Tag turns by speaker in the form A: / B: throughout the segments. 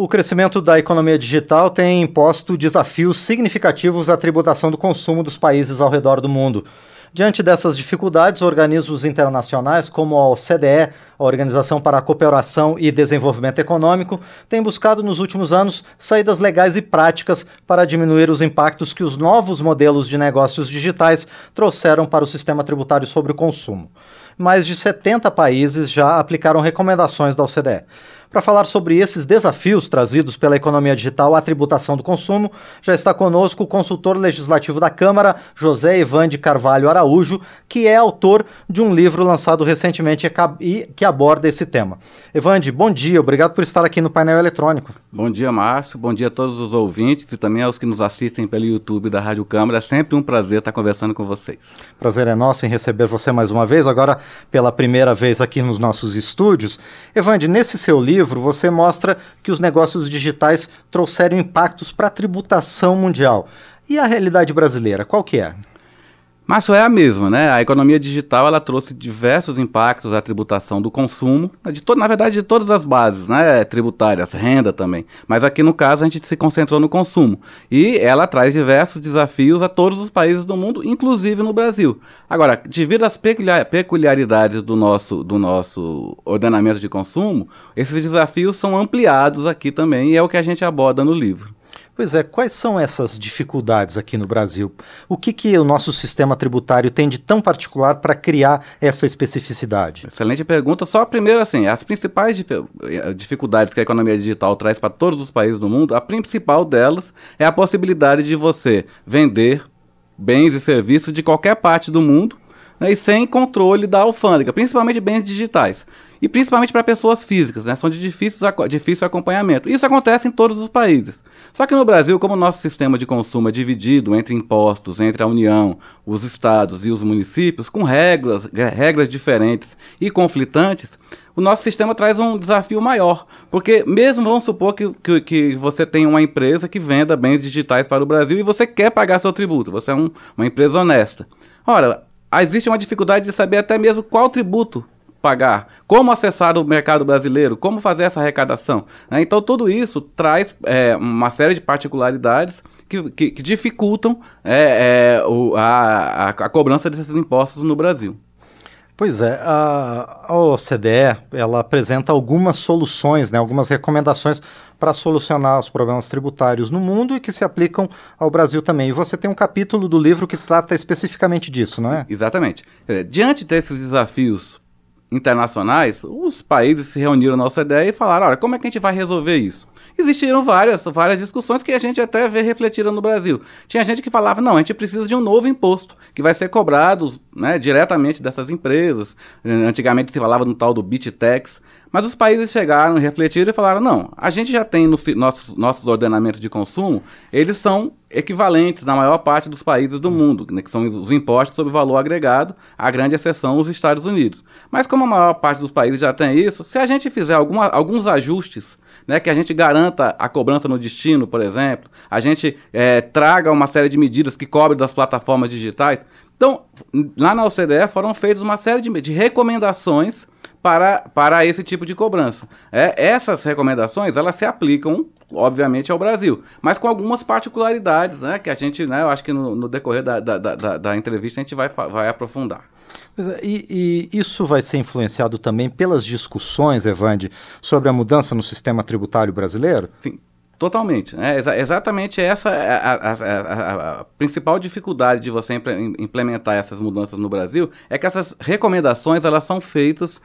A: O crescimento da economia digital tem imposto desafios significativos à tributação do consumo dos países ao redor do mundo. Diante dessas dificuldades, organismos internacionais como a OCDE, a Organização para a Cooperação e Desenvolvimento Econômico, têm buscado nos últimos anos saídas legais e práticas para diminuir os impactos que os novos modelos de negócios digitais trouxeram para o sistema tributário sobre o consumo. Mais de 70 países já aplicaram recomendações da OCDE. Para falar sobre esses desafios trazidos pela economia digital à tributação do consumo, já está conosco o consultor legislativo da Câmara, José Ivan de Carvalho Araújo, que é autor de um livro lançado recentemente e que aborda esse tema. Evande, bom dia, obrigado por estar aqui no painel eletrônico.
B: Bom dia, Márcio, bom dia a todos os ouvintes e também aos que nos assistem pelo YouTube da Rádio Câmara. É sempre um prazer estar conversando com vocês.
A: Prazer é nosso em receber você mais uma vez, agora pela primeira vez aqui nos nossos estúdios. Evande, nesse seu livro, livro, você mostra que os negócios digitais trouxeram impactos para a tributação mundial. E a realidade brasileira, qual que é?
B: Márcio, é a mesma, né? A economia digital ela trouxe diversos impactos à tributação do consumo, de to na verdade de todas as bases, né? Tributárias, renda também. Mas aqui no caso a gente se concentrou no consumo. E ela traz diversos desafios a todos os países do mundo, inclusive no Brasil. Agora, devido às peculiaridades do nosso, do nosso ordenamento de consumo, esses desafios são ampliados aqui também e é o que a gente aborda no livro.
A: Pois é, quais são essas dificuldades aqui no Brasil? O que, que o nosso sistema tributário tem de tão particular para criar essa especificidade?
B: Excelente pergunta. Só primeiro, assim, as principais eh, dificuldades que a economia digital traz para todos os países do mundo, a principal delas é a possibilidade de você vender bens e serviços de qualquer parte do mundo né, e sem controle da alfândega, principalmente bens digitais e principalmente para pessoas físicas, né? São de difícil, difícil acompanhamento. Isso acontece em todos os países. Só que no Brasil, como o nosso sistema de consumo é dividido entre impostos, entre a União, os estados e os municípios, com regras, regras diferentes e conflitantes, o nosso sistema traz um desafio maior. Porque mesmo vamos supor que, que, que, você tem uma empresa que venda bens digitais para o Brasil e você quer pagar seu tributo, você é um, uma empresa honesta. Ora, existe uma dificuldade de saber até mesmo qual tributo pagar, como acessar o mercado brasileiro, como fazer essa arrecadação. Né? Então, tudo isso traz é, uma série de particularidades que, que, que dificultam é, é, o, a, a, cobrança desses impostos no Brasil.
A: Pois é, a, a OCDE ela apresenta algumas soluções, né, algumas recomendações para solucionar os problemas tributários no mundo e que se aplicam ao Brasil também. E você tem um capítulo do livro que trata especificamente disso, não é?
B: Exatamente. Diante desses desafios internacionais, os países se reuniram na OCDE e falaram: olha, como é que a gente vai resolver isso? Existiram várias, várias discussões que a gente até vê refletidas no Brasil. Tinha gente que falava: não, a gente precisa de um novo imposto que vai ser cobrado né, diretamente dessas empresas. Antigamente se falava no tal do BitTax. Mas os países chegaram, refletiram e falaram: não, a gente já tem nos nossos, nossos ordenamentos de consumo, eles são equivalentes na maior parte dos países do mundo, né, que são os impostos sobre valor agregado, a grande exceção os Estados Unidos. Mas como a maior parte dos países já tem isso, se a gente fizer alguma, alguns ajustes, né, que a gente garanta a cobrança no destino, por exemplo, a gente é, traga uma série de medidas que cobrem das plataformas digitais. Então, lá na OCDE foram feitas uma série de, de recomendações para, para esse tipo de cobrança. É, essas recomendações elas se aplicam, obviamente, ao Brasil, mas com algumas particularidades, né, que a gente, né, eu acho que no, no decorrer da, da, da, da, entrevista a gente vai, vai aprofundar.
A: É, e, e, isso vai ser influenciado também pelas discussões, Evande, sobre a mudança no sistema tributário brasileiro?
B: Sim, Totalmente. É exa exatamente essa é a, a, a, a, principal dificuldade de você implementar essas mudanças no Brasil é que essas recomendações elas são feitas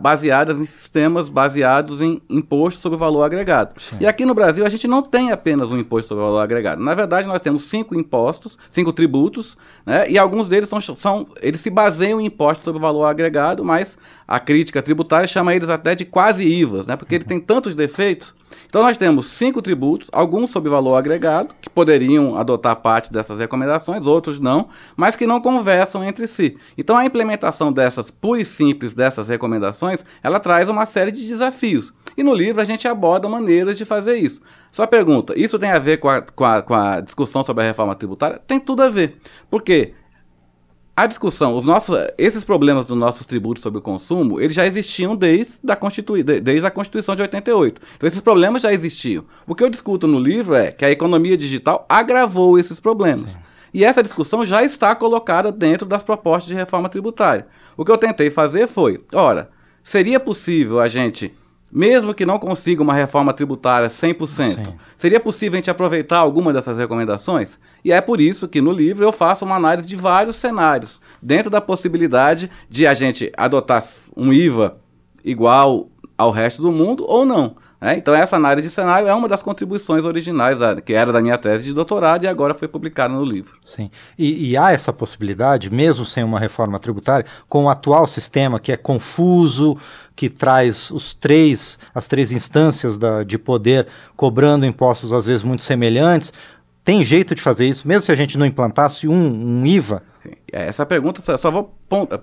B: baseadas em sistemas baseados em imposto sobre valor agregado. Sim. E aqui no Brasil a gente não tem apenas um imposto sobre valor agregado. Na verdade, nós temos cinco impostos, cinco tributos, né? E alguns deles são, são eles se baseiam em imposto sobre valor agregado, mas a crítica tributária chama eles até de quase IVAs, né? Porque uhum. ele tem tantos defeitos então nós temos cinco tributos, alguns sob valor agregado, que poderiam adotar parte dessas recomendações, outros não, mas que não conversam entre si. Então a implementação dessas pura e simples dessas recomendações, ela traz uma série de desafios. E no livro a gente aborda maneiras de fazer isso. Só pergunta, isso tem a ver com a, com a, com a discussão sobre a reforma tributária? Tem tudo a ver. Por quê? A discussão, os nossos, esses problemas dos nossos tributos sobre o consumo, eles já existiam desde, da Constitui, desde a Constituição de 88. Então esses problemas já existiam. O que eu discuto no livro é que a economia digital agravou esses problemas. Sim. E essa discussão já está colocada dentro das propostas de reforma tributária. O que eu tentei fazer foi, ora, seria possível a gente mesmo que não consiga uma reforma tributária 100%, Sim. seria possível a gente aproveitar alguma dessas recomendações? E é por isso que no livro eu faço uma análise de vários cenários, dentro da possibilidade de a gente adotar um IVA igual ao resto do mundo ou não. É, então, essa análise de cenário é uma das contribuições originais, da, que era da minha tese de doutorado e agora foi publicada no livro.
A: Sim. E, e, há essa possibilidade, mesmo sem uma reforma tributária, com o atual sistema que é confuso, que traz os três, as três instâncias da, de poder cobrando impostos às vezes muito semelhantes. Tem jeito de fazer isso, mesmo se a gente não implantasse um, um IVA?
B: Essa pergunta só vou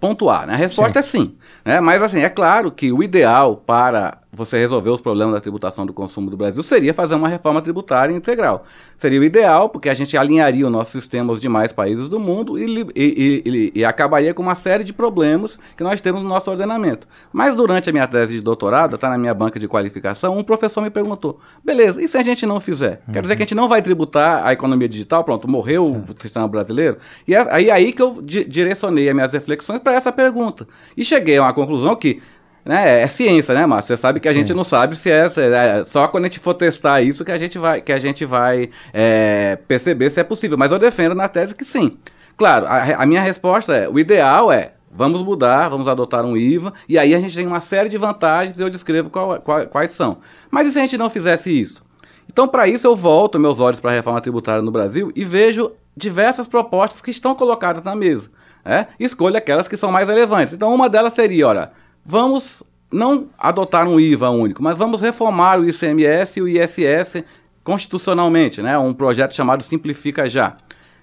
B: pontuar. Né? A resposta sim. é sim. Né? Mas assim, é claro que o ideal para você resolver os problemas da tributação do consumo do Brasil seria fazer uma reforma tributária integral. Seria o ideal, porque a gente alinharia o nosso sistema aos demais países do mundo e, e, e, e, acabaria com uma série de problemas que nós temos no nosso ordenamento. Mas durante a minha tese de doutorado, está na minha banca de qualificação, um professor me perguntou: beleza, e se a gente não fizer? Uhum. Quer dizer que a gente não vai tributar a economia digital? Pronto, morreu o sistema brasileiro? E é aí, aí que eu di direcionei as minhas reflexões para essa pergunta. E cheguei a uma conclusão que né, é ciência, né, Márcio? Você sabe que a Sim. gente não sabe se é, é, só quando a gente for testar isso que a gente vai, que a gente vai é, perceber se é possível. Mas eu defendo na tese que sim. Claro, a, a minha resposta é: o ideal é Vamos mudar, vamos adotar um IVA, e aí a gente tem uma série de vantagens e eu descrevo qual, qual, quais são. Mas e se a gente não fizesse isso? Então, para isso, eu volto meus olhos para a reforma tributária no Brasil e vejo diversas propostas que estão colocadas na mesa. É? Escolha aquelas que são mais relevantes. Então, uma delas seria: olha, vamos não adotar um IVA único, mas vamos reformar o ICMS e o ISS constitucionalmente, né? Um projeto chamado Simplifica Já.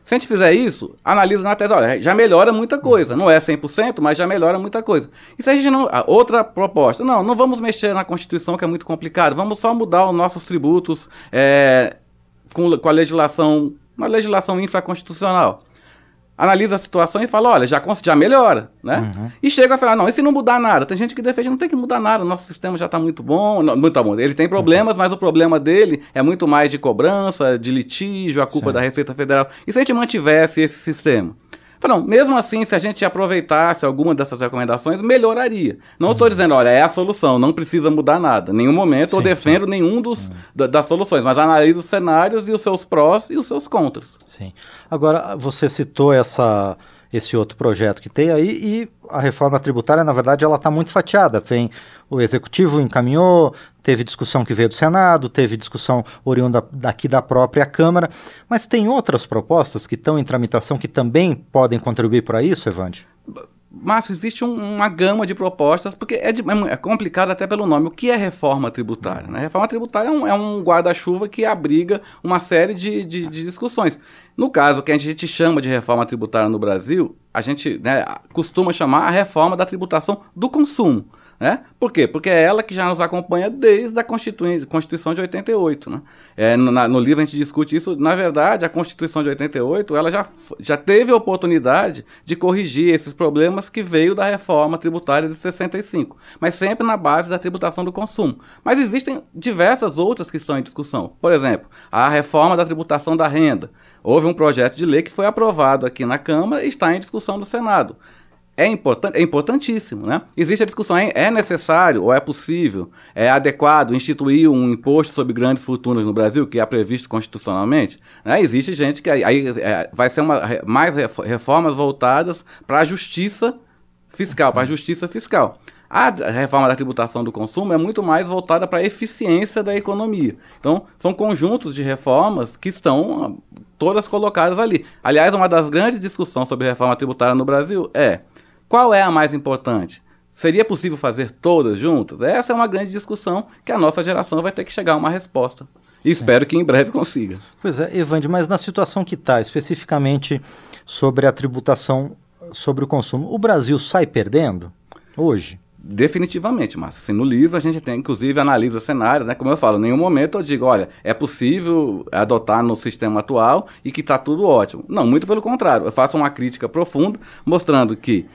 B: Se a gente fizer isso, analisa na tese, olha, já melhora muita coisa. Não é 100%, mas já melhora muita coisa. E se a gente não... Outra proposta, não, não vamos mexer na Constituição, que é muito complicado. Vamos só mudar os nossos tributos é, com, com a legislação, uma legislação infraconstitucional analisa a situação e fala, olha, já, já melhora, né? Uhum. E chega a falar, não, e se não mudar nada? Tem gente que defende, não tem que mudar nada, nosso sistema já está muito bom, não, muito bom. Ele tem problemas, uhum. mas o problema dele é muito mais de cobrança, de litígio, a culpa da Receita Federal. E se a gente mantivesse esse sistema? Então, mesmo assim, se a gente aproveitasse alguma dessas recomendações, melhoraria. Não estou uhum. dizendo, olha, é a solução, não precisa mudar nada. Em nenhum momento sim, eu defendo sim. nenhum dos, uhum. das soluções, mas analiso os cenários e os seus prós e os seus contras.
A: Sim. Agora, você citou essa esse outro projeto que tem aí e a reforma tributária, na verdade, ela está muito fatiada. Tem o executivo encaminhou, teve discussão que veio do Senado, teve discussão oriunda daqui da própria Câmara, mas tem outras propostas que estão em tramitação que também podem contribuir para isso, Evande?
B: Mas existe um, uma gama de propostas, porque é, de, é, complicado até pelo nome. O que é reforma tributária? Né? Reforma tributária é um, é um guarda-chuva que abriga uma série de, de, de, discussões. No caso, que a gente chama de reforma tributária no Brasil, a gente né, costuma chamar a reforma da tributação do consumo. Né? Por quê? Porque é ela que já nos acompanha desde a Constituição de 88. Né? É, no, na, no, livro a gente discute isso. Na verdade, a Constituição de 88 ela já, já teve a oportunidade de corrigir esses problemas que veio da reforma tributária de 65, mas sempre na base da tributação do consumo. Mas existem diversas outras que estão em discussão. Por exemplo, a reforma da tributação da renda. Houve um projeto de lei que foi aprovado aqui na Câmara e está em discussão no Senado é, importante, é importantíssimo, né? Existe a discussão, é necessário ou é possível, é adequado instituir um imposto sobre grandes fortunas no Brasil, que é previsto constitucionalmente? Né? Existe gente que aí, aí é, vai ser uma, mais reformas voltadas para a justiça fiscal, para a justiça fiscal. A reforma da tributação do consumo é muito mais voltada para a eficiência da economia. Então, são conjuntos de reformas que estão todas colocadas ali. Aliás, uma das grandes discussões sobre reforma tributária no Brasil é qual é a mais importante? Seria possível fazer todas juntas? Essa é uma grande discussão que a nossa geração vai ter que chegar a uma resposta. E espero que em breve consiga.
A: Pois é, Evande, mas na situação que está, especificamente sobre a tributação sobre o consumo, o Brasil sai perdendo hoje?
B: Definitivamente, mas assim, no livro a gente tem, inclusive, analisa cenário, né? Como eu falo, em nenhum momento eu digo, olha, é possível adotar no sistema atual e que está tudo ótimo. Não, muito pelo contrário. Eu faço uma crítica profunda, mostrando que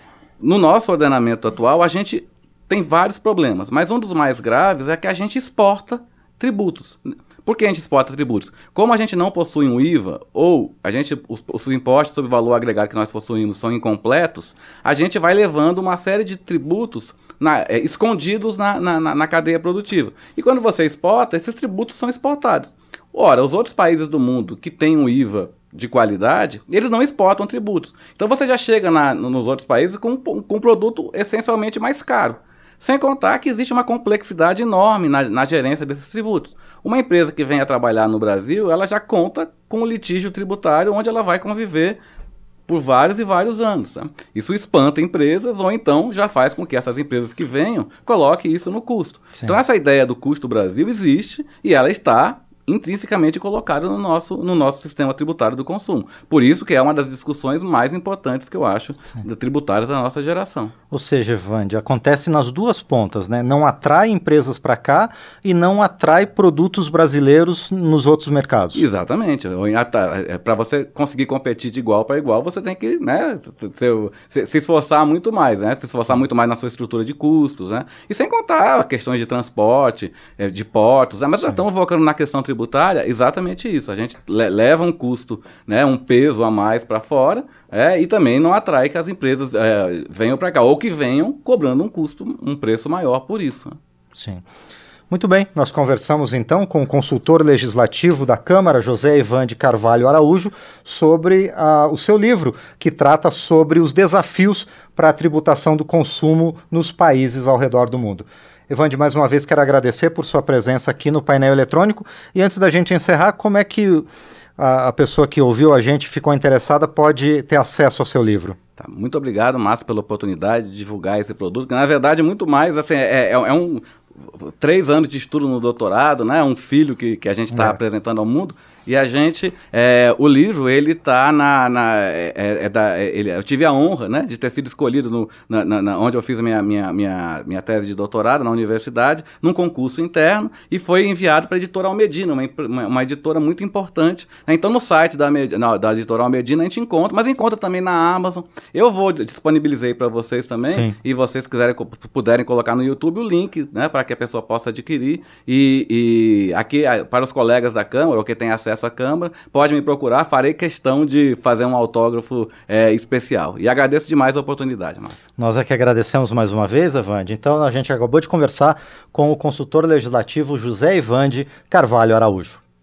B: no nosso ordenamento atual a gente tem vários problemas, mas um dos mais graves é que a gente exporta tributos. Por que a gente exporta tributos? Como a gente não possui um IVA, ou a gente, os, os impostos sobre valor agregado que nós possuímos são incompletos, a gente vai levando uma série de tributos na, é, escondidos na, na, na cadeia produtiva. E quando você exporta, esses tributos são exportados. Ora, os outros países do mundo que têm um IVA de qualidade, eles não exportam tributos. Então você já chega na, nos outros países com, com um produto essencialmente mais caro. Sem contar que existe uma complexidade enorme na, na gerência desses tributos. Uma empresa que venha trabalhar no Brasil, ela já conta com o litígio tributário onde ela vai conviver por vários e vários anos. Tá? Isso espanta empresas ou então já faz com que essas empresas que venham coloquem isso no custo. Sim. Então essa ideia do custo Brasil existe e ela está intrinsecamente colocado no nosso, no nosso sistema tributário do consumo. Por isso que é uma das discussões mais importantes que eu acho da tributária da nossa geração.
A: Ou seja, Evande, acontece nas duas pontas, né? Não atrai empresas para cá e não atrai produtos brasileiros nos outros mercados.
B: Exatamente. É, para você conseguir competir de igual para igual, você tem que né, se, se, esforçar muito mais, né? Se esforçar muito mais na sua estrutura de custos, né? E sem contar questões de transporte, é, de portos, né? mas estamos focando na questão tributária tributária, exatamente isso. A gente le leva um custo, né, um peso a mais para fora, é, e também não atrai que as empresas é, venham para cá, ou que venham cobrando um custo, um preço maior por isso. Né?
A: Sim. Muito bem, nós conversamos então com o consultor legislativo da Câmara, José Ivan de Carvalho Araújo, sobre uh, o seu livro, que trata sobre os desafios para a tributação do consumo nos países ao redor do mundo. Evande, mais uma vez quero agradecer por sua presença aqui no painel eletrônico. E antes da gente encerrar, como é que a, a pessoa que ouviu a gente ficou interessada pode ter acesso ao seu livro?
B: Tá, muito obrigado, Márcio, pela oportunidade de divulgar esse produto, que na verdade muito mais assim, é, é, é um três anos de estudo no doutorado, né? Um filho que, que a gente está é. apresentando ao mundo. E a gente, é, o livro, ele tá na, na é, é, é da, é, ele, eu tive a honra, né, de ter sido escolhido no, na, na, onde eu fiz a minha, minha, minha, minha tese de doutorado, na universidade, num concurso interno, e foi enviado para a editora Almedina, uma, uma, uma, editora muito importante. Né? Então, no site da, não, da editora Almedina a gente encontra, mas encontra também na Amazon. Eu vou disponibilizei para vocês também, Sim. e vocês quiserem, puderem colocar no YouTube o link, né, para que a pessoa possa adquirir. E, e aqui, para os colegas da Câmara, ou que tem acesso acesso Câmara, pode me procurar, farei questão de fazer um autógrafo é, especial. E agradeço demais a oportunidade, Márcio.
A: Nós é que agradecemos mais uma vez, Evande. Então, a gente acabou de conversar com o consultor legislativo José Evande Carvalho Araújo.